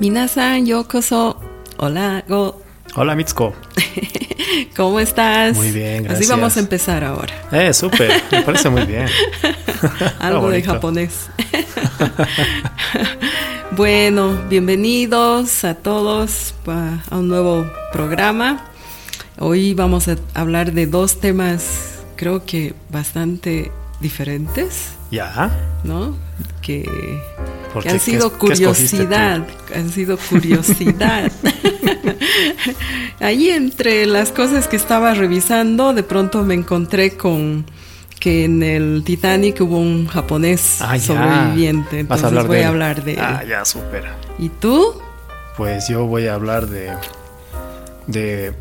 Minasan yokoso. Hola, go. Hola Mitsuko. ¿Cómo estás? Muy bien, gracias. Así vamos a empezar ahora. Eh, súper, me parece muy bien. Algo de japonés. bueno, bienvenidos a todos a un nuevo programa. Hoy vamos a hablar de dos temas, creo que bastante diferentes, Ya. ¿no? Que, ¿Por que qué? han sido curiosidad, han sido curiosidad. Ahí entre las cosas que estaba revisando, de pronto me encontré con que en el Titanic hubo un japonés Ah, sobreviviente, Vas entonces a hablar voy de a hablar de él. Ah, ya, súper. ¿Y tú? Pues yo voy a hablar de de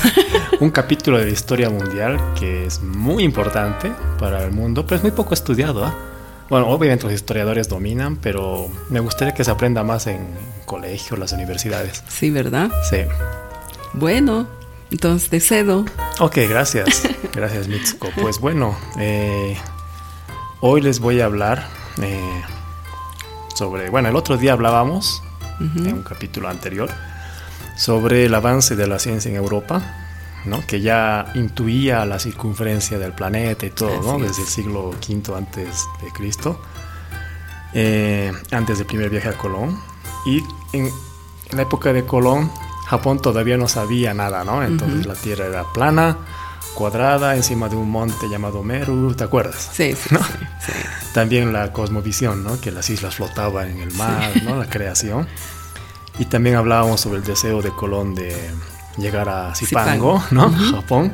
un capítulo de la historia mundial que es muy importante para el mundo, pero es muy poco estudiado. ¿ah? Bueno, obviamente los historiadores dominan, pero me gustaría que se aprenda más en colegios, las universidades. Sí, ¿verdad? Sí. Bueno, entonces te cedo. Ok, gracias. Gracias, Mitsuko. Pues bueno, eh, hoy les voy a hablar eh, sobre. Bueno, el otro día hablábamos, en un capítulo anterior, sobre el avance de la ciencia en Europa, ¿no? que ya intuía la circunferencia del planeta y todo, ¿no? Desde el siglo V antes de Cristo, eh, antes del primer viaje a Colón. Y en, la época de Colón, Japón todavía no sabía nada, ¿no? Entonces la Tierra era plana, cuadrada, encima de un monte llamado Meru, ¿te acuerdas? Sí, sí, ¿No? sí, sí. También la cosmovisión, ¿no? Que las islas flotaban en el mar, ¿no? La creación. Y también hablábamos sobre el deseo de Colón de llegar a Zipango, Zipango. ¿no? Japón.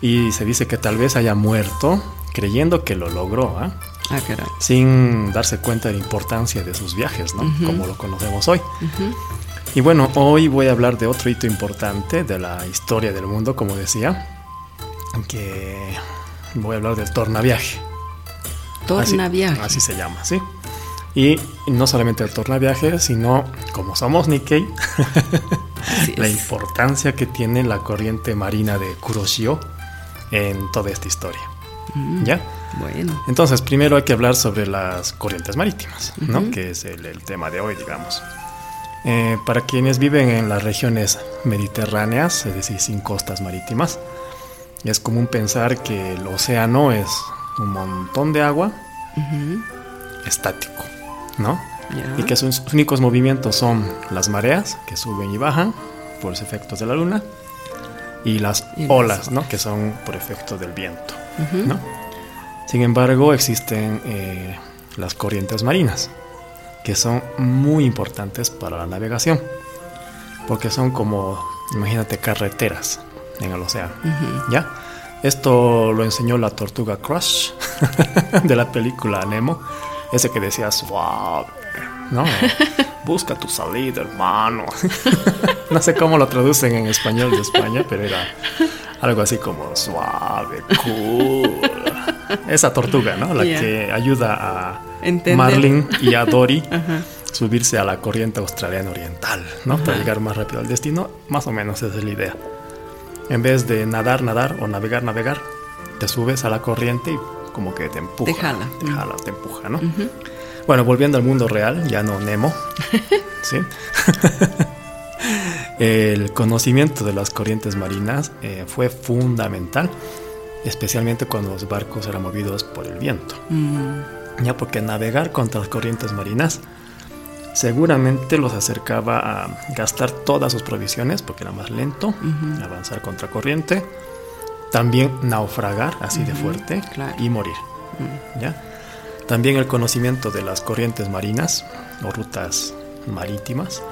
Y se dice que tal vez haya muerto creyendo que lo logró, ¿ah? Ah, caray. sin darse cuenta de la importancia de sus viajes, ¿no? Como lo conocemos hoy. Y bueno, hoy voy a hablar de otro hito importante de la historia del mundo, como decía, que voy a hablar del tornaviaje. Tornaviaje. Así, así se llama, ¿sí? Y no solamente el tornaviaje, sino como somos Nikkei, la importancia que tiene la corriente marina de Kuroshio en toda esta historia. Mm, ¿Ya? Bueno. Entonces, primero hay que hablar sobre las corrientes marítimas, ¿no? Ujú. Que es el, el tema de hoy, digamos. Eh, para quienes viven en las regiones mediterráneas, es decir, sin costas marítimas, es común pensar que el océano es un montón de agua Ujú. estático, ¿no? Ya. Y que sus únicos movimientos son las mareas, que suben y bajan por los efectos de la luna, y las Y olas, ¿no? Que son por efecto del viento. ¿no? Sin embargo, existen eh, las corrientes marinas, que son muy importantes para la navegación, porque son como, imagínate, carreteras en el océano. ¿ya? Esto lo enseñó la tortuga Crush de la película Nemo, ese que decía suave, ¿no? Busca tu salida, hermano. no sé cómo lo traducen en español de España, pero era algo así como suave, cool. Esa tortuga, ¿no? La Ya. que ayuda a Entender. Marlin y a Dory Ajá. subirse a la corriente australiana oriental, ¿no? Para llegar más rápido al destino. Más o menos esa es la idea. En vez de nadar, nadar o navegar, navegar, te subes a la corriente y como que te empuja. Te jala. Te jala, te empuja, ¿no? Ujú. Bueno, volviendo al mundo real, ya no Nemo. ¿sí? El conocimiento de las corrientes marinas eh, fue fundamental, especialmente cuando los barcos eran movidos por el viento. Mm, Ya porque navegar contra las corrientes marinas seguramente los acercaba a gastar todas sus provisiones porque era más lento, avanzar contra corriente, también naufragar así de fuerte claro. y morir. ¿ya? También el conocimiento de las corrientes marinas o rutas marítimas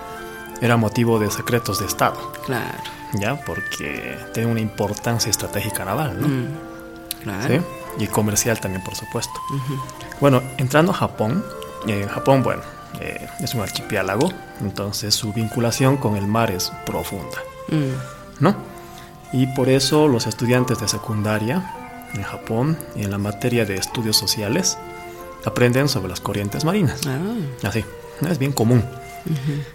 era motivo de secretos de Estado, claro. ¿ya? porque tiene una importancia estratégica naval, ¿no? Mm, claro. ¿Sí? Y comercial también, por supuesto. Bueno, entrando a Japón, eh, Japón, bueno, eh, es un archipiélago, entonces su vinculación con el mar es profunda, Mm, ¿no? Y por eso los estudiantes de secundaria en Japón, en la materia de estudios sociales, aprenden sobre las corrientes marinas. ah, Así, es bien común.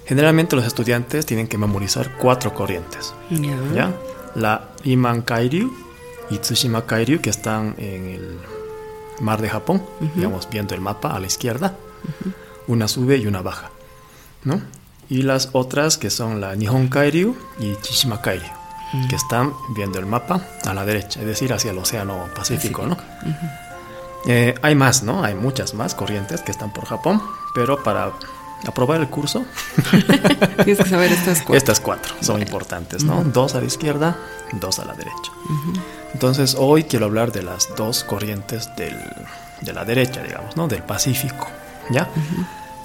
Generalmente los estudiantes tienen que memorizar cuatro corrientes, Ya. ¿ya? La Iman Kairyu y Tsushima Kairyu, que están en el mar de Japón, digamos, viendo el mapa a la izquierda, una sube y una baja, ¿no? y las otras que son la Nihon Kairyu y Chishima Kairyu, Que están viendo el mapa a la derecha, es decir, hacia el Océano Pacífico, ¿no? Eh, hay más, ¿no? Hay muchas más corrientes que están por Japón, pero para aprobar el curso, Tienes que saber estas cuatro. estas cuatro son importantes, ¿no? Dos a la izquierda, dos a la derecha. Entonces, hoy quiero hablar de las dos corrientes del, de la derecha, digamos, ¿no? Del Pacífico, ¿ya?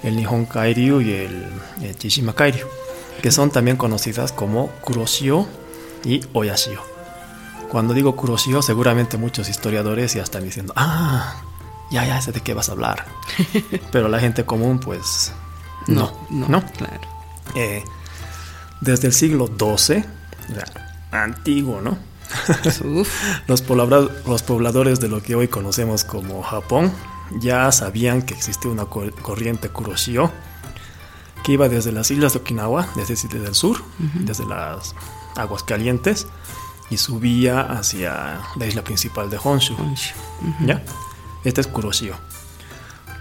El Nihon Kairyu y el, el Chishima Kairyu, que son también conocidas como Kuroshio y Oyashio. Cuando digo Kuroshio, seguramente muchos historiadores ya están diciendo, ah, ya, ya sé de qué vas a hablar. Pero la gente común, pues, no, no, ¿no? claro. Eh, desde el siglo XII, antiguo, ¿no? Los, poblador- los pobladores de lo que hoy conocemos como Japón ya sabían que existía una cor- corriente Kuroshio que iba desde las islas de Okinawa, es decir, desde el sur, desde las aguas calientes, y subía hacia la isla principal de Honshu. Honshu. ¿Ya? Este es Kuroshio.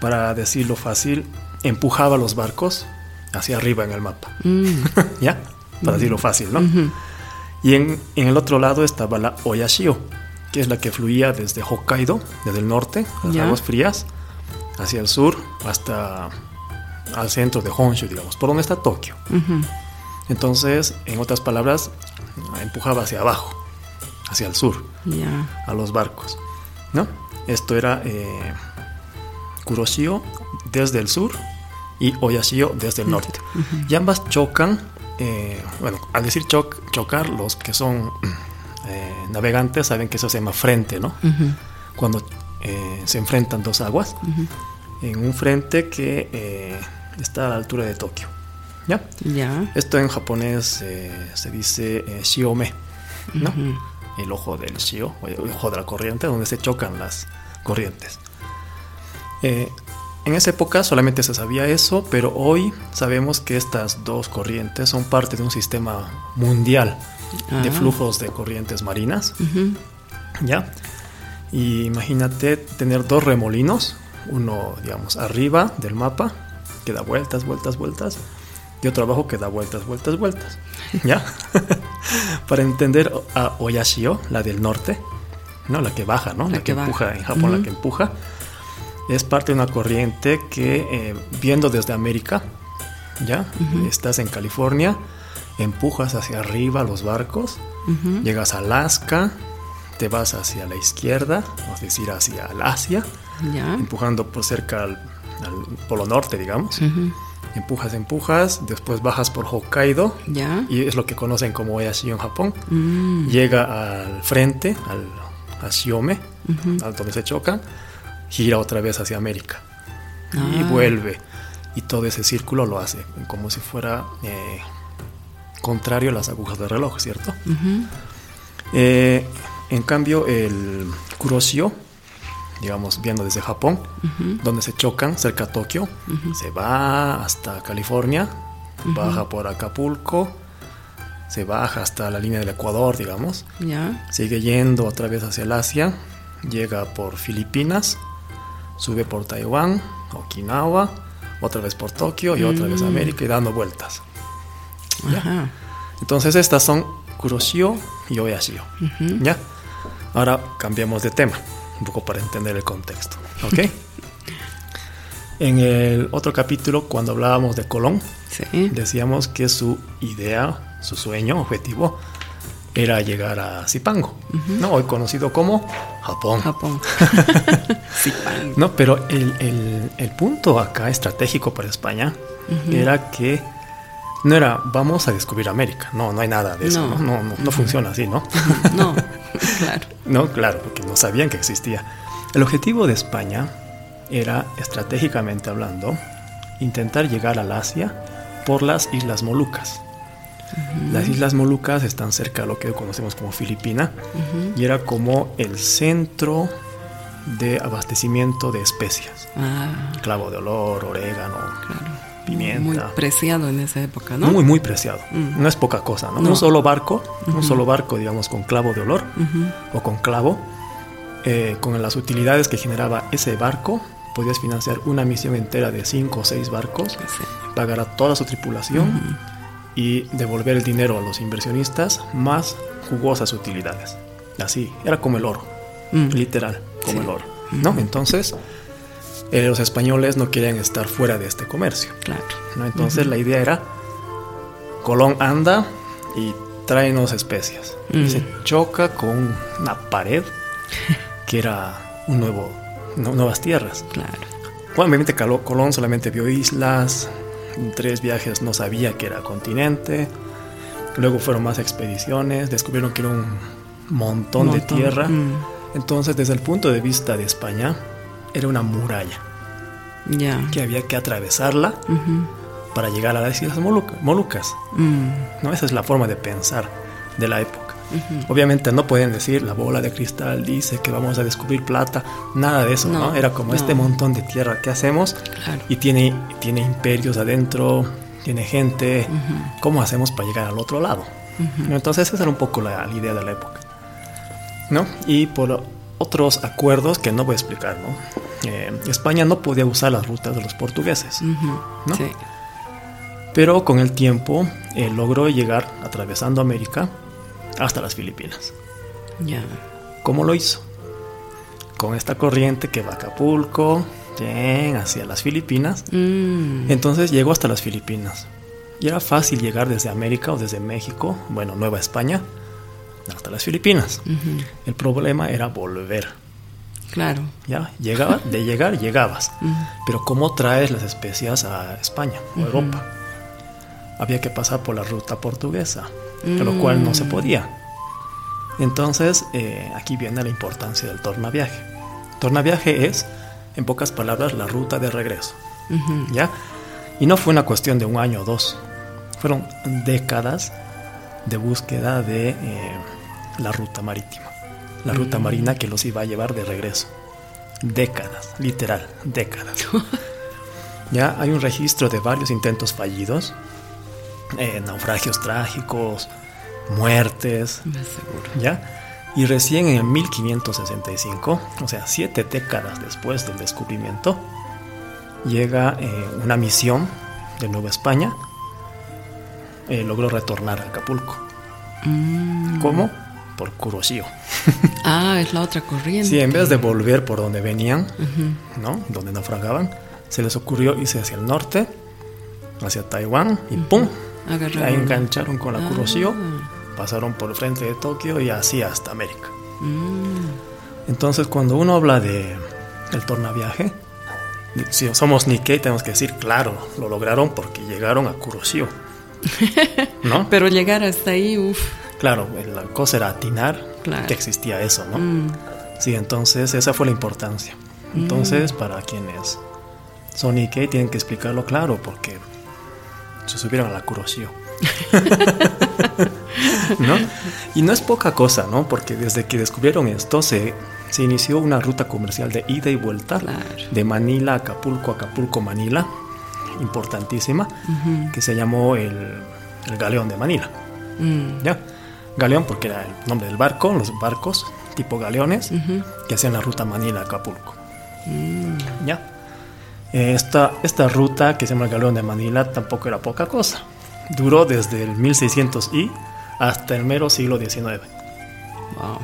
Para decirlo fácil, empujaba los barcos hacia arriba en el mapa. Mm, ¿Ya? Para decirlo fácil, ¿no? Y en, en el otro lado estaba la Oyashio, que es la que fluía desde Hokkaido, desde el norte, las aguas frías, hacia el sur, hasta al centro de Honshu, digamos, por donde está Tokio. ujú. Entonces, en otras palabras, empujaba hacia abajo, hacia el sur, a los barcos, ¿no? Esto era eh, Kuroshio desde el sur y Oyashio desde el norte. Y ambas chocan, eh, bueno, al decir choc- chocar, los que son eh, navegantes saben que eso se llama frente, ¿no? Cuando eh, se enfrentan dos aguas en un frente que está a la altura de Tokio, ¿ya? Ya. Esto en japonés eh, se dice eh, shiome, ¿no? El ojo del shio, o el ojo de la corriente, donde se chocan las corrientes. Eh, en esa época solamente se sabía eso, pero hoy sabemos que estas dos corrientes son parte de un sistema mundial de Ah. flujos de corrientes marinas. ¿ya? Y imagínate tener dos remolinos, uno, digamos, arriba del mapa, que da vueltas, vueltas, vueltas, y otro abajo que da vueltas, vueltas, vueltas, ¿ya? Para entender a Oyashio, la del norte, ¿no? La que baja, ¿no? La, La que, que empuja, en Japón la Ujú. que empuja, es parte de una corriente que, eh, viendo desde América, ¿ya? Estás en California, empujas hacia arriba los barcos, Ujú. Llegas a Alaska, te vas hacia la izquierda, es decir, hacia el Asia, Ya. empujando por cerca al, al polo norte, digamos. Ujú. Empujas, empujas, después bajas por Hokkaido, Ya. y es lo que conocen como Oyashio en Japón. Mm. Llega al frente, al, a Shiome, al donde se chocan, gira otra vez hacia América y Ah. vuelve. Y todo ese círculo lo hace como si fuera eh, contrario a las agujas del reloj, ¿cierto? Eh, en cambio, el Kuroshio, digamos, viendo desde Japón, donde se chocan cerca a Tokio, se va hasta California, baja por Acapulco, se baja hasta la línea del Ecuador, digamos, Ya. sigue yendo otra vez hacia el Asia, llega por Filipinas, sube por Taiwán, Okinawa, otra vez por Tokio y otra vez a América y dando vueltas. Ya. Entonces estas son Kuroshio y Oyashio. ¿Ya? Ahora cambiamos de tema, un poco para entender el contexto. ¿Ok? en el otro capítulo, cuando hablábamos de Colón, Sí. decíamos que su idea, su sueño, objetivo, era llegar a Zipango, ¿no? Hoy conocido como Japón. Japón. No, pero el, el- el punto acá estratégico para España era que no era vamos a descubrir América. No, no hay nada de eso. No. No, no, no, no funciona así, ¿no? No, claro. no, claro, porque no sabían que existía. El objetivo de España era, estratégicamente hablando, intentar llegar al Asia por las Islas Molucas. Las Islas Molucas están cerca de lo que conocemos como Filipina y era como el centro de abastecimiento de especias. Ah, Clavo de olor, orégano, claro. Pimienta. Muy preciado en esa época, ¿no? Muy, muy preciado. Mm. No es poca cosa, ¿no? No. Un solo barco, un solo barco, digamos, con clavo de olor Ujú. o con clavo, eh, con las utilidades que generaba ese barco, podías financiar una misión entera de cinco o seis barcos, Sí. pagar a toda su tripulación y devolver el dinero a los inversionistas más jugosas utilidades. Así, era como el oro, Mm. literal, como Sí. el oro. ¿no? Entonces, eh, los españoles no querían estar fuera de este comercio. Claro. ¿no? Entonces la idea era, Colón anda y tráenos especias. Y Mm. se choca con una pared que era un nuevo, no- nuevas tierras. Claro. Bueno, obviamente Colón solamente vio islas, en tres viajes no sabía que era continente, luego fueron más expediciones, descubrieron que era un montón, de Montón. tierra. Mm. Entonces, desde el punto de vista de España, era una muralla Ya. que había que atravesarla para llegar a las Islas Moluca- Molucas. Mm. ¿no? Esa es la forma de pensar de la época. Obviamente no pueden decir la bola de cristal dice que vamos a descubrir plata, nada de eso, ¿no? No, Era como no. este montón de tierra que hacemos Claro. y tiene, tiene imperios adentro, tiene gente, ¿cómo hacemos para llegar al otro lado? Entonces esa era un poco la, la idea de la época. ¿no? Y por otros acuerdos que no voy a explicar, ¿no? Eh, España no podía usar las rutas de los portugueses. ¿no? Sí. Pero con el tiempo eh, logró llegar atravesando América hasta las Filipinas. ¿Cómo lo hizo? Con esta corriente que va a Acapulco, bien, hacia las Filipinas. Mm. Entonces llegó hasta las Filipinas. Y era fácil llegar desde América o desde México, bueno, Nueva España, hasta las Filipinas. El problema era volver. Claro. Ya, llegaba, de llegar llegabas. Pero ¿cómo traes las especias a España o Europa? Había que pasar por la ruta portuguesa, lo cual no se podía. Entonces, eh, aquí viene la importancia del tornaviaje. Tornaviaje es, en pocas palabras, la ruta de regreso. ¿Ya? Y no fue una cuestión de un año o dos. Fueron décadas de búsqueda de eh, la ruta marítima. La ruta marina que los iba a llevar de regreso. Décadas, literal, décadas. ya hay un registro de varios intentos fallidos, eh, naufragios trágicos, muertes. ¿ya? Y recién en el 1565, o sea, siete décadas después del descubrimiento, llega eh, una misión de Nueva España, eh, logró retornar a Acapulco. Mm. ¿Cómo? Por Kuroshio. Ah, es la otra corriente. Sí, en vez de volver por donde venían. ¿no? Donde naufragaban, se les ocurrió irse hacia el norte, hacia Taiwán, y ¡pum! Agarraron. Ahí engancharon con la Kuroshio, Ah. pasaron por el frente de Tokio y así hasta América. Mm. Entonces, cuando uno habla de el tornaviaje, si somos Nikkei, tenemos que decir, claro, lo lograron porque llegaron a Kuroshio. ¿No? Pero llegar hasta ahí, uff. Claro, la cosa era atinar Claro. que existía eso, ¿no? Mm. Sí, entonces esa fue la importancia. Entonces, para quienes son Nikkei, tienen que explicarlo claro porque se subieron a la Kuroshio. ¿No? Y no es poca cosa, ¿no? Porque desde que descubrieron esto se, se inició una ruta comercial de ida y vuelta Claro. de Manila a Acapulco, Acapulco, Manila, importantísima, que se llamó el, el Galeón de Manila. Mm. ¿Ya? Galeón porque era el nombre del barco, los barcos tipo galeones que hacían la ruta Manila-Acapulco. Mm. ¿Ya? Eh, Esta, esta ruta que se llama el Galeón de Manila tampoco era poca cosa. Duró desde el 1600 y hasta el mero siglo XIX. Wow.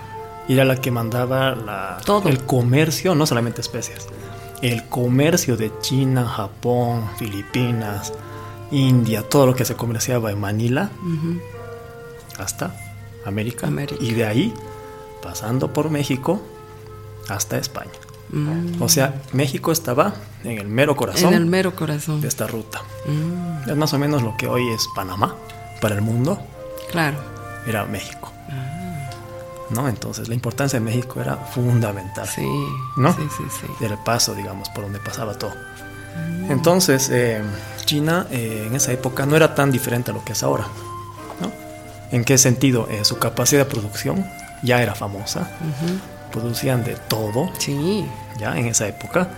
Y era la que mandaba la, Todo. el comercio, no solamente especias, el comercio de China, Japón, Filipinas, India, todo lo que se comerciaba en Manila hasta América. América. Y de ahí, pasando por México, hasta España. Mm. O sea, México estaba en el mero corazón En el mero corazón. de esta ruta. Mm. Es más o menos lo que hoy es Panamá para el mundo, Claro. era México. Ah. ¿No? Entonces la importancia de México era fundamental. Sí. ¿No? Sí, sí, sí. Era el paso, digamos, por donde pasaba todo. Entonces, eh, China eh, en esa época no era tan diferente a lo que es ahora. ¿En qué sentido? Eh, su capacidad de producción ya era famosa. Producían de todo Sí. ya en esa época.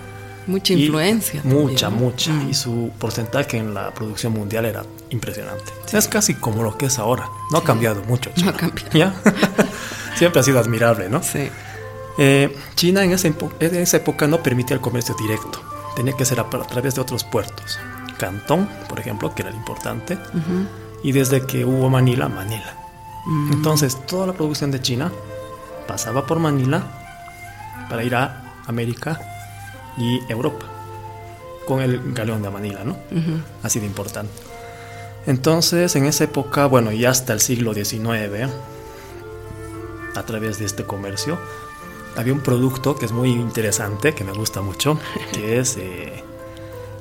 Mucha Y influencia. Mucha, mucha. Mm. Y su porcentaje en la producción mundial era impresionante. Es casi como lo que es ahora. No ha cambiado mucho. No ha China. cambiado. ¿Ya? Siempre ha sido admirable, ¿no? Sí. Eh, China en esa, en esa, época no permitía el comercio directo, tenía que ser a, a, través de otros puertos. Cantón, por ejemplo, que era el importante, uh -huh. Y desde que hubo Manila, Manila. -huh. Entonces, toda la producción de China pasaba por Manila para ir a América y Europa, con el galeón de Manila, ¿no? Uh -huh. Así de importante. Entonces, en esa época, bueno, y hasta el siglo XIX, a través de este comercio, había un producto que es muy interesante, que me gusta mucho, que es eh,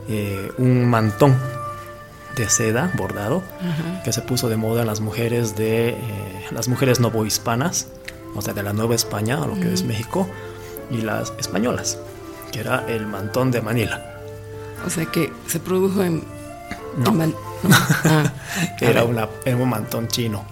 eh, un mantón de seda bordado uh -huh. que se puso de moda en las mujeres de eh, las mujeres novohispanas, o sea, de la Nueva España, lo que uh -huh. es México, y las españolas, que era el mantón de Manila. O sea que se produjo en... No. en Man... no. Ah, era, una, era un mantón chino.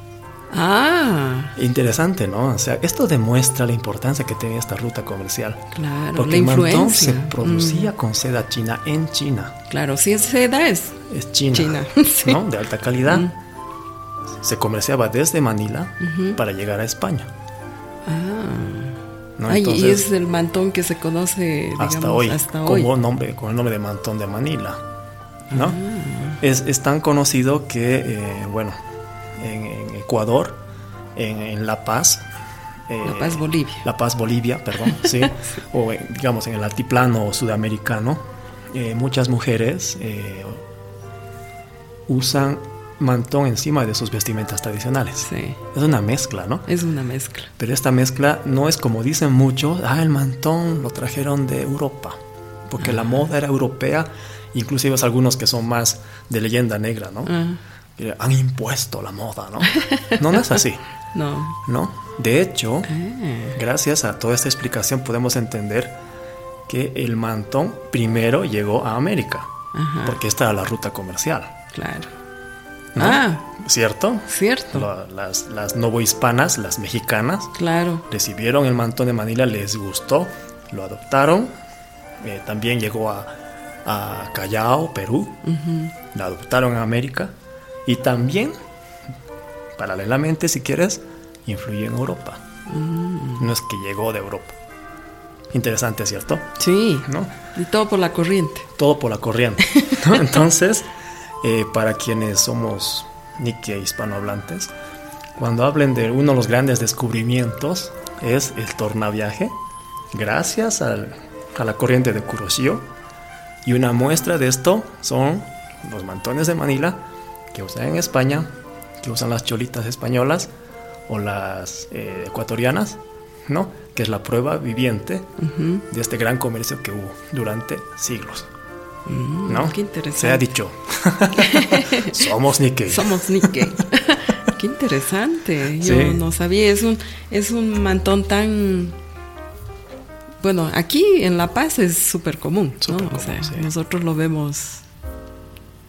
Ah. Interesante, ¿no? O sea, esto demuestra la importancia que tenía esta ruta comercial. Claro, Porque la el influencia. mantón se producía mm. con seda china en China. Claro, si es seda es, es China, China sí. ¿no? De alta calidad. Mm. Se comerciaba desde Manila uh -huh. para llegar a España. Ah. ¿no? Entonces, y es el mantón que se conoce digamos, hasta hoy, hasta como hoy. Nombre, con el nombre de mantón de Manila. ¿no? Ah. Es, es, tan conocido que, eh, bueno, en, en, Ecuador, en, en La Paz, eh, La Paz, Bolivia. La Paz, Bolivia, perdón, sí. O digamos en el altiplano sudamericano, eh, muchas mujeres eh, usan mantón encima de sus vestimentas tradicionales. Sí. Es una mezcla, ¿no? Es una mezcla. Pero esta mezcla no es como dicen muchos, ah, el mantón lo trajeron de Europa, porque la moda era europea, inclusive algunos que son más de leyenda negra, ¿no? Ah. Han impuesto la moda, ¿no? No, no es así. no. ¿No? De hecho, ah. gracias a toda esta explicación podemos entender que el mantón primero llegó a América, Ajá. porque esta era la ruta comercial. Claro. ¿No? Ah, ¿Cierto? Cierto. La, las, las novohispanas, las mexicanas, claro. recibieron el mantón de Manila, les gustó, lo adoptaron. Eh, también llegó a, a, Callao, Perú, uh -huh. lo adoptaron a América y también, paralelamente, si quieres, influyó en Europa. -huh. No es que llegó de Europa. Interesante, ¿cierto? Sí. ¿No? Y todo por la corriente. Todo por la corriente. ¿no? Entonces. Eh, para quienes somos Nikkei hispanohablantes, cuando hablen de uno de los grandes descubrimientos es el tornaviaje, gracias al, a la corriente de Kuroshio. Y una muestra de esto son los mantones de Manila que usan en España, que usan las cholitas españolas o las eh, ecuatorianas, ¿no? Que es la prueba viviente uh -huh. de este gran comercio que hubo durante siglos. Mm, ¿No? Qué interesante. Se ha dicho. Somos Nikkei. Somos Nikkei. qué interesante. Yo Sí. no sabía. Es un, es un mantón tan. Bueno, aquí en La Paz es súper común, o común, sea, sí. nosotros lo vemos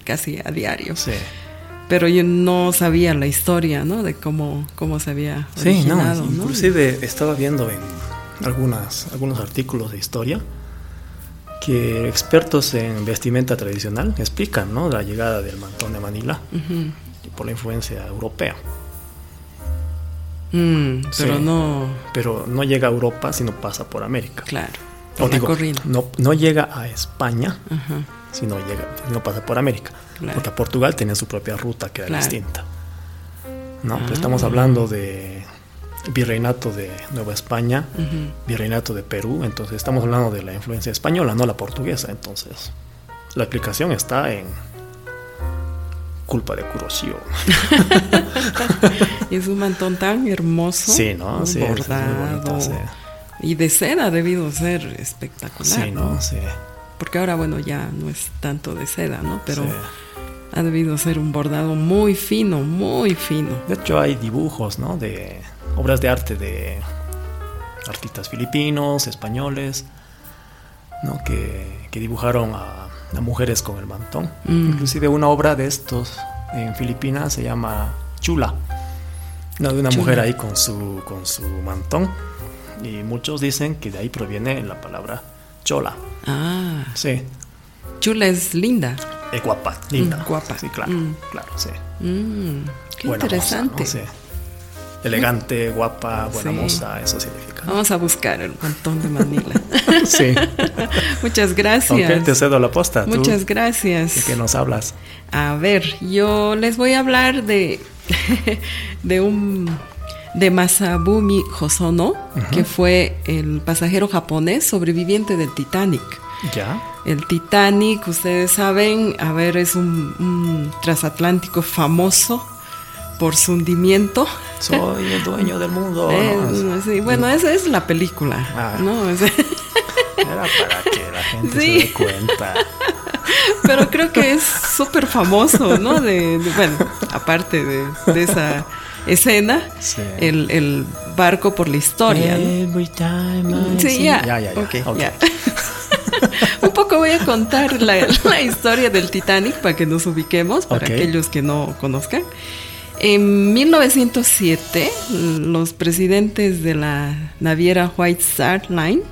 casi a diario. Sí. Pero yo no sabía la historia, ¿no? De cómo, cómo se había Sí, no, originado, ¿no? inclusive estaba viendo en algunas, algunos artículos de historia que expertos en vestimenta tradicional explican ¿no? la llegada del mantón de Manila Ujú. por la influencia europea. Mm, pero Sí. no, Pero no llega a Europa sino pasa por América. claro. O digo, no, no llega a España Ajá, sino llega, no pasa por América. Claro. Porque Portugal tenía su propia ruta que era Claro. distinta. ¿no? Ah. estamos hablando de virreinato de Nueva España, virreinato de Perú, entonces estamos hablando de la influencia española, no la portuguesa. Entonces, la explicación está en culpa de Kuroshio. Es un mantón tan hermoso. Sí, ¿no? Sí, bordado. bonito, sí. Y de seda ha debido ser espectacular. Sí, ¿no? Sí. Porque ahora, bueno, ya no es tanto de seda, ¿no? Pero sí. Ha debido ser un bordado muy fino, muy fino. De hecho, hay dibujos, ¿no? De obras de arte de artistas filipinos, españoles, ¿no? Que, que dibujaron a, a mujeres con el mantón. Mm. Inclusive una obra de estos en Filipinas se llama Chula. ¿no? De una Chula. mujer ahí con su, con su mantón. Y muchos dicen que de ahí proviene la palabra chola. Ah, Sí, chula es linda. Es guapa, linda. Mm, guapa. Sí, claro, Mm. claro, sí. Mm, qué Buena moza, interesante. ¿no? Sí. Elegante, guapa, buena Sí. moza, eso significa. Vamos a buscar el montón de Manila. sí. Muchas gracias. Ok, te cedo la posta. ¿Tú Muchas gracias. ¿De qué nos hablas? A ver, yo les voy a hablar de, de un de Masabumi Hosono, que fue el pasajero japonés sobreviviente del Titanic. Ya. El Titanic, ustedes saben, a ver, es un, un transatlántico famoso por su hundimiento. Soy el dueño del mundo. ¿no? sí, bueno, esa es la película, Ah. ¿no? Es- Era para que la gente Sí. se dé cuenta. pero creo que es súper famoso, ¿no? De, de- bueno, aparte de, de esa escena, Sí. el, el barco por la historia. Every time I Sí, ya. Ya, ya, ya. Ok, Ok. ya. Un poco voy a contar la, la historia del Titanic para que nos ubiquemos, para aquellos que no conozcan. En 1907, los presidentes de la naviera White Star Line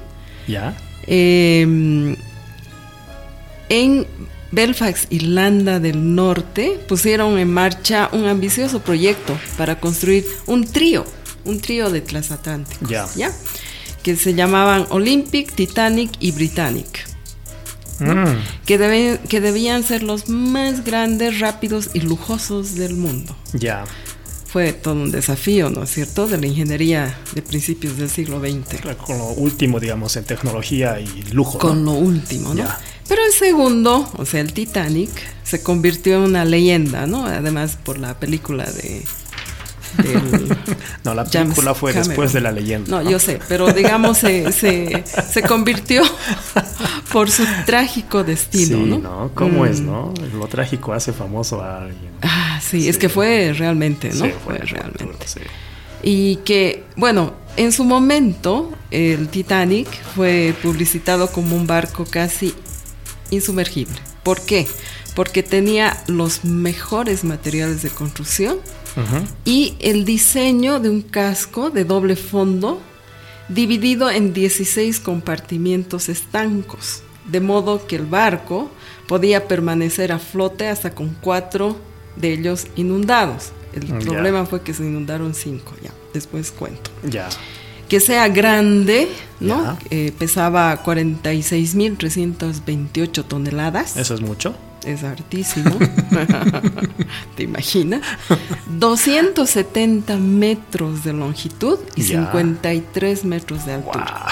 Ya. eh, en Belfast, Irlanda del Norte, pusieron en marcha un ambicioso proyecto para construir un trío, un trío de transatlánticos, Ya. Que se llamaban Olympic, Titanic y Britannic, Mm, que, debe- que debían ser los más grandes, rápidos y lujosos del mundo. Ya. Fue todo un desafío, ¿no es cierto?, de la ingeniería de principios del siglo XX. Claro, Con lo último, digamos, en tecnología y lujo. con ¿no? lo último, ¿no? Pero el segundo, o sea, el Titanic, se convirtió en una leyenda, ¿no? Además por la película de del No, la James película fue Cameron. después de la leyenda. No, yo sé, pero digamos se, se, se convirtió por su trágico destino, sí, ¿no? ¿no? ¿Cómo es, Mm. no? Lo trágico hace famoso a alguien. Ah, sí, es que fue realmente, ¿no? Sí, fue, fue realmente. sí. Y que, bueno, en su momento el Titanic fue publicitado como un barco casi insumergible. ¿Por qué? Porque tenía los mejores materiales de construcción Y el diseño de un casco de doble fondo dividido en 16 compartimientos estancos, de modo que el barco podía permanecer a flote hasta con cuatro de ellos inundados. El problema fue que se inundaron cinco, ya, después cuento. Ya. Que sea grande, ¿no? Ya. Eh, pesaba 46.328 toneladas ¿Eso es mucho? Es hartísimo. ¿Te imaginas? 270 metros de longitud y Ya. 53 metros de ¡Wow! altura.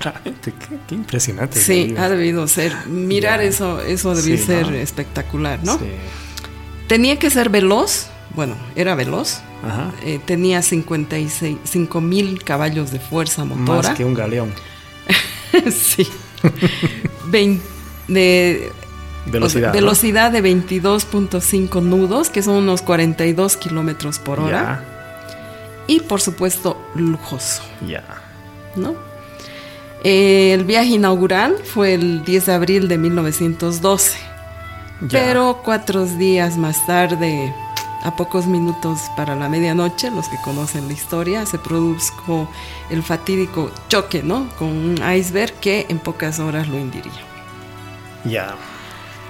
Realmente, qué, qué impresionante. Sí, ha debido ser. Mirar Ya. eso, eso debió Sí, ser ¿no? espectacular, ¿no? Sí. Tenía que ser veloz. Bueno, era veloz. Ajá. Eh, tenía 56 mil caballos de fuerza motora. Más que un galeón. sí. De, Velocidad. o sea, ¿no? velocidad de 22.5 nudos, que son unos 42 kilómetros por hora. Y por supuesto, lujoso, Ya. ¿no? Eh, el viaje inaugural fue el 10 de abril de 1912. Ya. Pero cuatro días más tarde, a pocos minutos para la medianoche, los que conocen la historia, se produjo el fatídico choque, ¿no? Con un iceberg que en pocas horas lo hundiría. Ya.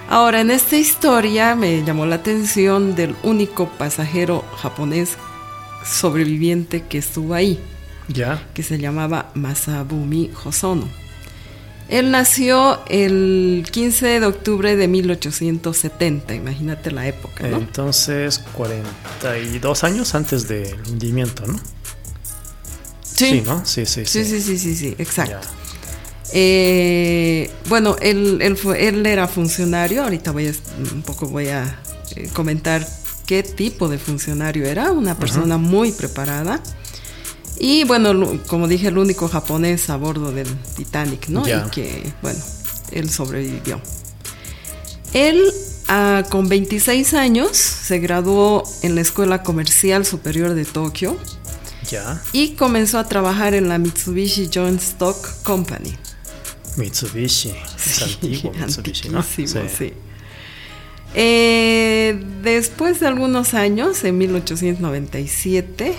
Ahora, en esta historia me llamó la atención del único pasajero japonés sobreviviente que estuvo ahí, Ya. que se llamaba Masabumi Hosono. Él nació el 15 de octubre de 1870, imagínate la época, ¿no? Entonces, 42 años antes del hundimiento, ¿no? Sí. ¿no? Sí, sí, Sí, sí. sí, sí, sí, sí, exacto. Ya. Eh, bueno, él, él, fue, él era funcionario, ahorita voy a, un poco voy a eh, comentar qué tipo de funcionario era, una persona muy preparada. Y bueno, como dije, el único japonés a bordo del Titanic, ¿no? Y que, bueno, él sobrevivió. Él, ah, con 26 años, se graduó en la Escuela Comercial Superior de Tokio Ya. y comenzó a trabajar en la Mitsubishi Joint Stock Company. Mitsubishi. Es antiguo Mitsubishi, ¿no? antiquísimo, sí. Eh, después de algunos años, en 1897,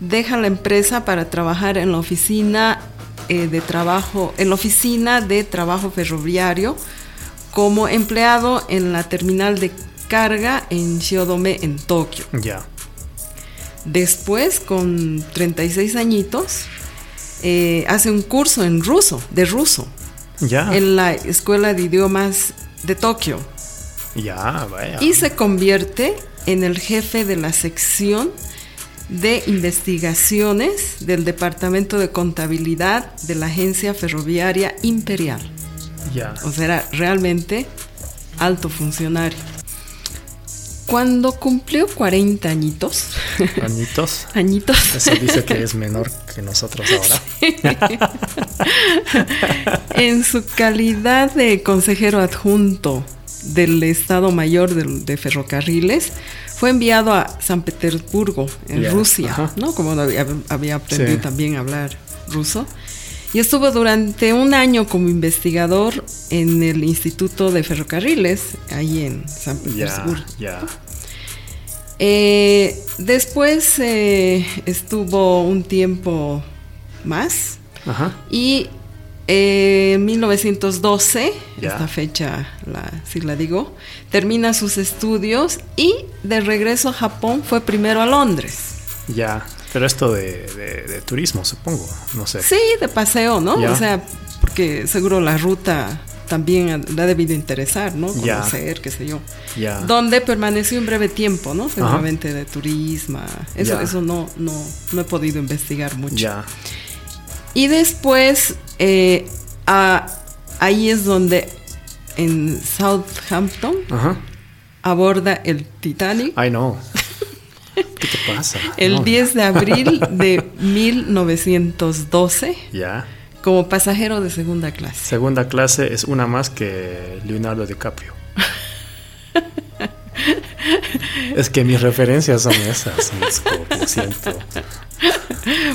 deja la empresa para trabajar en la oficina eh, de trabajo, en la oficina de trabajo ferroviario, como empleado en la terminal de carga en Shiodome, en Tokio. Ya. Después, con 36 añitos, eh, hace un curso en ruso, de ruso, En la Escuela de Idiomas de Tokio. Ya, vaya. Y se convierte en el jefe de la sección de investigaciones del Departamento de Contabilidad de la Agencia Ferroviaria Imperial. Ya. O sea, era realmente alto funcionario. Cuando cumplió 40 añitos, Añitos. añitos, Eso dice que es menor que nosotros ahora. en su calidad de consejero adjunto del Estado Mayor de, Ferrocarriles, fue enviado a San Petersburgo, en Rusia, ajá. ¿no? Como había, había aprendido Sí. también a hablar ruso. Y estuvo durante un año como investigador en el Instituto de Ferrocarriles, ahí en San Petersburgo. ya. Eh, después eh, estuvo un tiempo más Ajá. y eh, en 1912, Ya. esta fecha, la, si la digo, termina sus estudios y de regreso a Japón fue primero a Londres. Ya. Pero esto de, de- de turismo, supongo. No sé. Sí, de paseo, ¿no? O sea, porque seguro la ruta también le ha debido interesar, ¿no? Conocer, qué sé yo. Donde permaneció un breve tiempo, ¿no? Seguramente de turismo. Eso, eso no, no, no he podido investigar mucho. Ya. Y después, eh, a- ahí es donde en Southampton Ajá. aborda el Titanic Ay, no. ¿Qué te pasa? el No. 10 de abril de 1912 Ya. como pasajero de segunda clase. Segunda clase es una más que Leonardo DiCaprio. Es que mis referencias son esas, lo siento.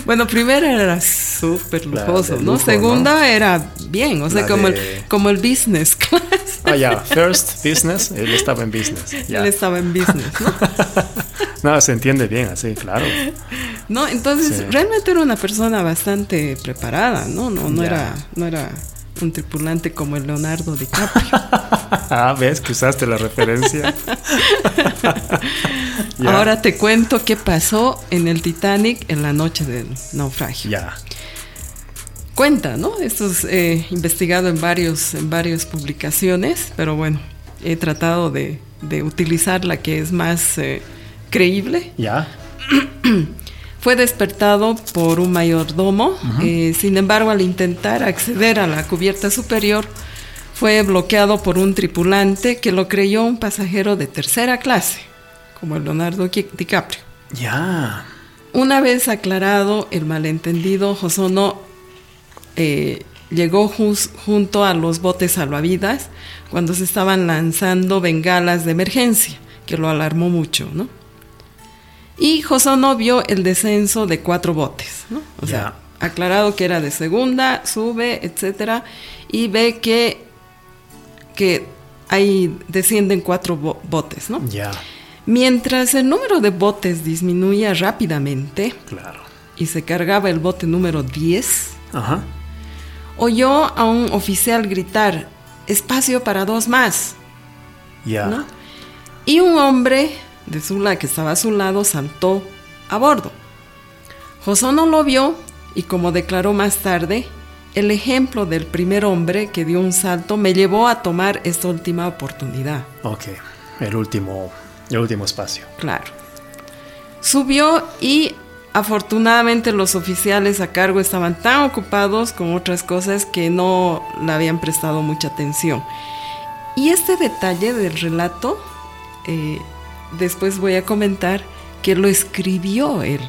Bueno, primera era súper lujoso, ¿no? lujo, Segunda era bien, o sea, La como, de- el, como el business class. Ah, ya, first business, él estaba en business. Él estaba en business, ¿no? No, se entiende bien así, claro. ¿No? Entonces, Sí. realmente era una persona bastante preparada, ¿no? No, no, era, no era un tripulante como el Leonardo DiCaprio. Ah, ¿ves que usaste la referencia? Ahora te cuento qué pasó en el Titanic en la noche del naufragio. Ya. Cuenta, ¿no? Esto es eh, investigado en, varios, en varias publicaciones, pero bueno, he tratado de, de utilizar la que es más eh, creíble. Ya. Fue despertado por un mayordomo, eh, sin embargo al intentar acceder a la cubierta superior fue bloqueado por un tripulante que lo creyó un pasajero de tercera clase, como el Leonardo DiCaprio. Ya. Una vez aclarado el malentendido, Josono eh, llegó junto a los botes salvavidas cuando se estaban lanzando bengalas de emergencia, que lo alarmó mucho, ¿no? Y Josono vio el descenso de cuatro botes, ¿no? O sea, aclarado que era de segunda, sube, etcétera, y ve que, que ahí descienden cuatro bo- botes, ¿no? Ya. Mientras el número de botes disminuía rápidamente Claro. y se cargaba el bote número 10, Ajá. oyó a un oficial gritar, espacio para dos más, Ya. ¿no? Y un hombre de su la que estaba a su lado saltó a bordo. Josono lo vio y como declaró más tarde, el ejemplo del primer hombre que dio un salto me llevó a tomar esta última oportunidad. Ok. El último, el último espacio. Claro. Subió y afortunadamente los oficiales a cargo estaban tan ocupados con otras cosas que no le habían prestado mucha atención. Y este detalle del relato, eh, después voy a comentar que lo escribió él,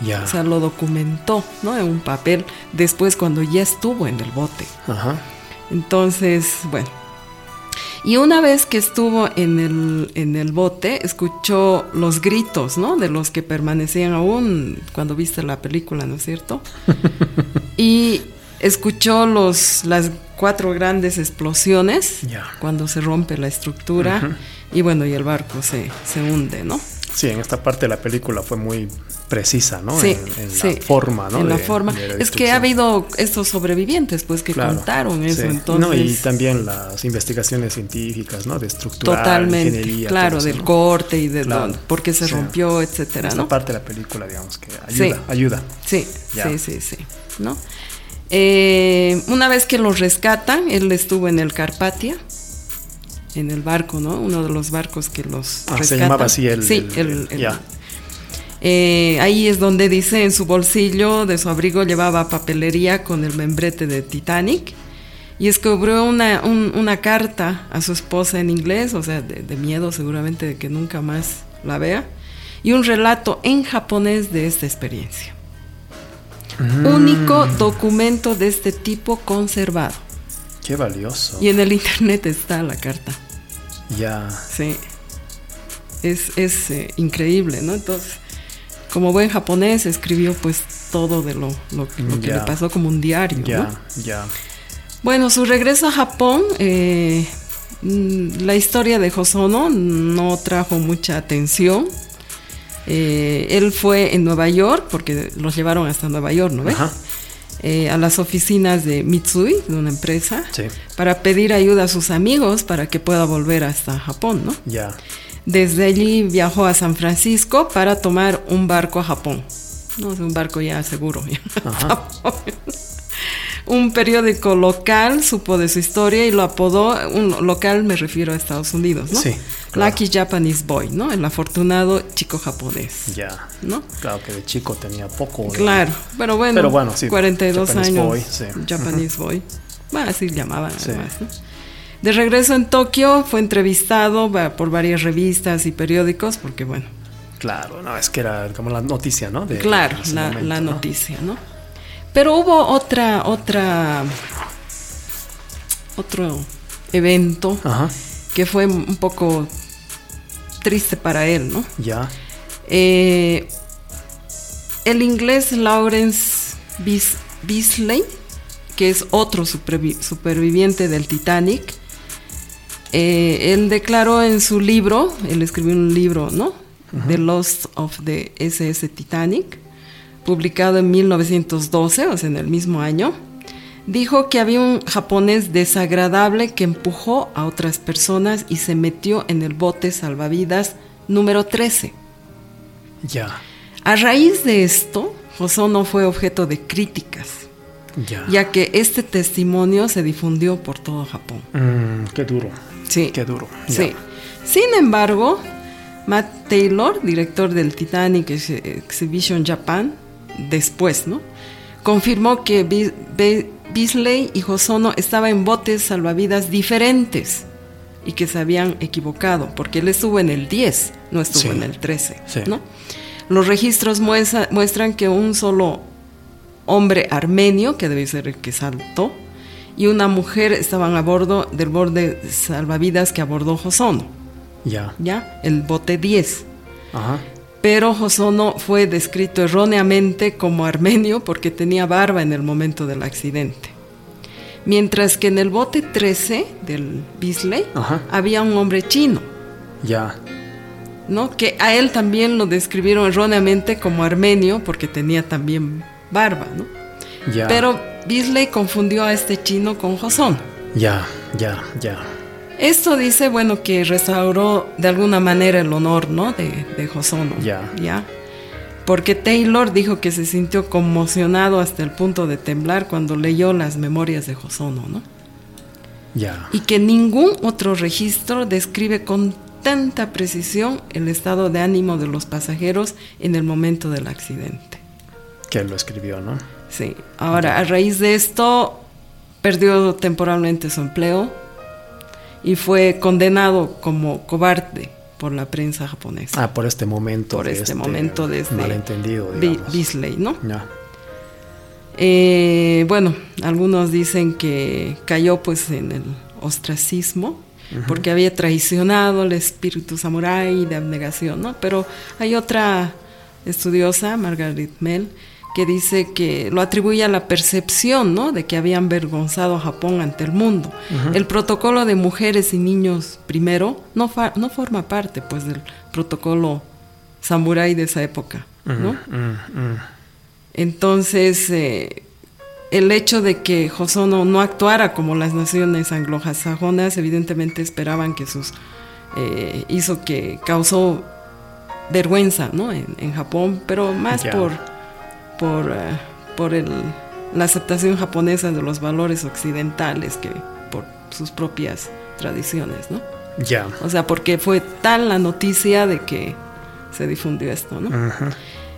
Ya. o sea, lo documentó, ¿no? En un papel, después cuando ya estuvo en el bote. Ajá. Entonces, bueno. Y una vez que estuvo en el, en el bote, escuchó los gritos, ¿no? De los que permanecían aún cuando viste la película, ¿no es cierto? y escuchó los, las cuatro grandes explosiones cuando se rompe la estructura. Y bueno, y el barco se, se hunde, ¿no? Sí, en esta parte de la película fue muy precisa, ¿no? Sí, en, en sí, la forma, ¿no? En la de- forma. de la es que ha habido estos sobrevivientes, pues, que Claro, contaron eso. sí. Entonces, No, y también las investigaciones científicas, ¿no? De estructura, Totalmente, ingeniería. claro, eso, del ¿no? corte y de Claro, por qué se rompió, etcétera, Esta ¿no? parte de la película, digamos, que ayuda, Sí. ayuda. Sí, Ya. sí, sí, sí. ¿no? Eh, una vez que los rescatan, él estuvo en el Carpatia, en el barco, ¿no? Uno de los barcos que los ah, Se llamaba así el... Sí, el, eh, ahí es donde dice en su bolsillo de su abrigo llevaba papelería con el membrete de Titanic y escribió una, una carta a su esposa en inglés, o sea, de, miedo seguramente de que nunca más la vea, y un relato en japonés de esta experiencia. Mm. Único documento de este tipo conservado. Qué valioso. Y en el internet está la carta. Ya. Sí. Es, es eh, increíble, ¿no? Entonces, como buen japonés, escribió pues todo de lo, lo, que le pasó como un diario. Ya, ya. Bueno, su regreso a Japón, eh, mm, la historia de Hosono no trajo mucha atención. Eh, él fue en Nueva York, porque los llevaron hasta Nueva York, ¿no eh, a las oficinas de Mitsui, de una empresa, para pedir ayuda a sus amigos para que pueda volver hasta Japón, ¿no? Ya. Desde allí viajó a San Francisco para tomar un barco a Japón. No es un barco ya seguro. Ajá. un periódico local supo de su historia y lo apodó, un local me refiero a Estados Unidos, ¿no? Sí. Lucky Japanese Boy, ¿no? El afortunado chico japonés. Ya. ¿No? Claro que de chico tenía poco. Claro, pero bueno, pero bueno sí, 42 Japanese años. Boy, sí. Japanese Boy. Bueno, así llamaban además, ¿no? De regreso en Tokio fue entrevistado por varias revistas y periódicos porque bueno. Claro, no, es que era como la noticia, ¿no? claro, la, la noticia, ¿no? Pero hubo otra, otra, otro evento que fue un poco triste para él, ¿no? Ya. Eh, el inglés Lawrence Beasley, que es otro superviviente del Titanic, eh, él declaró en su libro, él escribió un libro, ¿no? The Lost of the SS Titanic, publicado en 1912, o sea, en el mismo año, dijo que había un japonés desagradable que empujó a otras personas y se metió en el bote salvavidas número 13. Ya. A raíz de esto, Hosono fue objeto de críticas, ya, ya que este testimonio se difundió por todo Japón. Mm, qué duro. Sí. Qué duro. Sí. Sin embargo, Matt Taylor, director del Titanic Exhibition Japan, después, ¿no? Confirmó que Beasley y Hosono estaban en botes salvavidas diferentes y que se habían equivocado, porque él estuvo en el 10, no estuvo en el 13, ¿no? Los registros muestran que un solo hombre armenio, que debe ser el que saltó, y una mujer estaban a bordo del borde salvavidas que abordó Hosono. Ya. Ya, el bote 10. Ajá pero Hosono fue descrito erróneamente como armenio porque tenía barba en el momento del accidente. Mientras que en el bote 13 del Beasley había un hombre chino. Ya. ¿No? Que a él también lo describieron erróneamente como armenio porque tenía también barba, ¿no? Ya. Pero Beasley confundió a este chino con Hosono. Ya, ya, ya. Esto dice, bueno, que restauró de alguna manera el honor, ¿no? De, de Hosono. Ya. Ya. Porque Taylor dijo que se sintió conmocionado hasta el punto de temblar cuando leyó las memorias de Hosono, ¿no? Ya. Y que ningún otro registro describe con tanta precisión el estado de ánimo de los pasajeros en el momento del accidente. Que él lo escribió, ¿no? Sí. Ahora, a raíz de esto, perdió temporalmente su empleo y fue condenado como cobarde por la prensa japonesa. Ah, por este momento. Por este, este, momento de este malentendido. Beasley, ¿no? Ya. Eh, bueno, algunos dicen que cayó pues en el ostracismo porque había traicionado el espíritu samurái de abnegación, ¿no? Pero hay otra estudiosa, Margaret Mell, que dice que lo atribuye a la percepción ¿no? de que habían avergonzado a Japón ante el mundo. El protocolo de mujeres y niños primero no, no forma parte pues del protocolo samurái de esa época. ¿no? Entonces, eh, el hecho de que Hosono no actuara como las naciones anglosajonas, evidentemente esperaban que sus... Eh, hizo que causó vergüenza ¿no? en, Japón, pero más por por, eh, por el, la aceptación japonesa de los valores occidentales que por sus propias tradiciones, ¿no? Ya. O sea, porque fue tal la noticia de que se difundió esto, ¿no?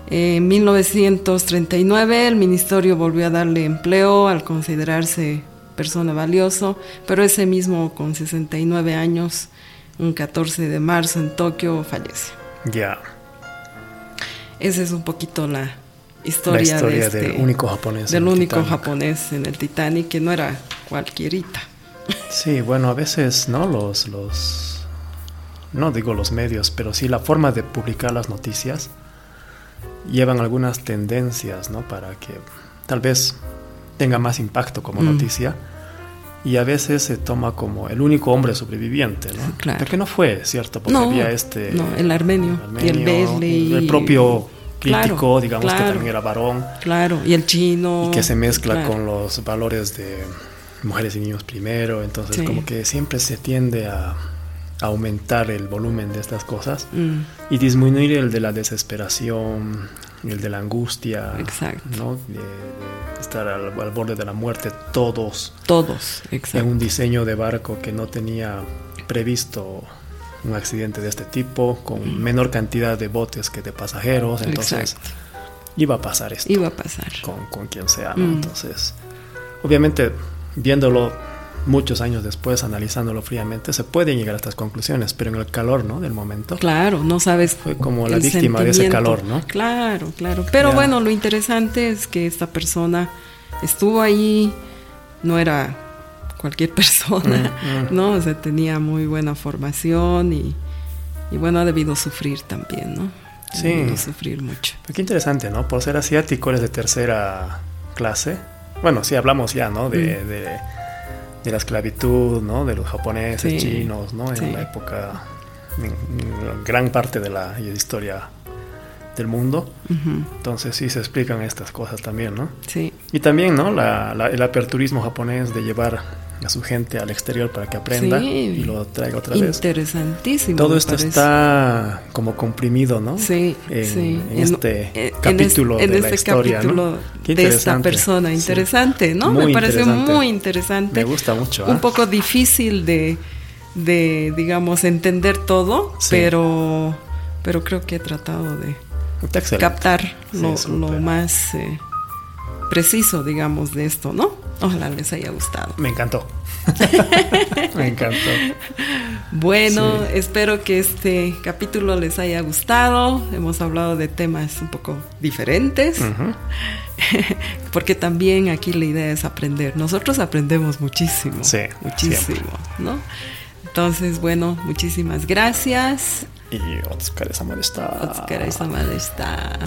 En 1939 el ministerio volvió a darle empleo al considerarse persona valioso, pero ese mismo con 69 años, un 14 de marzo en Tokio, fallece. Ya. Esa es un poquito la historia, La historia de este- del único japonés del único Titanic. japonés en el Titanic, que no era cualquierita. Sí, bueno, a veces, ¿no? Los, los, no digo los medios, pero sí la forma de publicar las noticias llevan algunas tendencias, ¿no? Para que tal vez tenga más impacto como Mm. noticia. Y a veces se toma como el único hombre sobreviviente, ¿no? Claro. Pero que no fue, ¿cierto? Porque No, había este... no, el armenio, y el armenio, Besley, El propio crítico, Claro, digamos, que también era varón. Claro, y el chino. y que se mezcla claro. con los valores de mujeres y niños primero, entonces Sí. como que siempre se tiende a, aumentar el volumen de estas cosas Mm, y disminuir el de la desesperación, el de la angustia, Exacto. ¿no? de, de estar al, al borde de la muerte todos todos, en exacto. un diseño de barco que no tenía previsto un accidente de este tipo, con menor cantidad de botes que de pasajeros, entonces Exacto. iba a pasar esto Iba a pasar. con, con quien sea, ¿no? Mm. Entonces, obviamente, viéndolo muchos años después, analizándolo fríamente, se pueden llegar a estas conclusiones, pero en el calor, ¿no? Del momento. Claro, no sabes. Fue como la víctima de ese calor, ¿no? Claro, claro. Pero Ya. bueno, lo interesante es que esta persona estuvo ahí, no era cualquier persona, Mm, mm. ¿no? O sea, tenía muy buena formación y, y bueno, ha debido sufrir también, ¿no? Ha Sí. debido sufrir mucho. Pero qué interesante, ¿no? Por ser asiático, eres de tercera clase. Bueno, sí, hablamos ya, ¿no? De, Mm. de, de la esclavitud, ¿no? De los japoneses, Sí, chinos, ¿no? En sí. la época, en, en gran parte de la historia del mundo. Entonces sí se explican estas cosas también, ¿no? Sí, Y también, ¿no? La, la- el aperturismo japonés de llevar a su gente al exterior para que aprenda Sí. y lo traiga otra vez. interesantísimo. Todo esto parece. está como comprimido, ¿no? Sí, en, sí. en este en- en capítulo es- en de la este historia, capítulo ¿no? Qué de esta interesante. persona. Sí. Interesante, ¿no? Muy Me interesante. muy interesante. Me gusta mucho. ¿ah? Un poco difícil de, de, digamos, entender todo, pero, pero creo que he tratado de captar lo más eh, preciso, digamos, de esto, ¿no? Ojalá les haya gustado. Me encantó. Me encantó. Bueno, espero que este capítulo les haya gustado. Hemos hablado de temas un poco diferentes. Porque también aquí la idea es aprender. Nosotros aprendemos muchísimo. Sí, muchísimo, ¿no? Entonces, bueno, muchísimas gracias. Y Otsukaresama está. Otsukaresama está.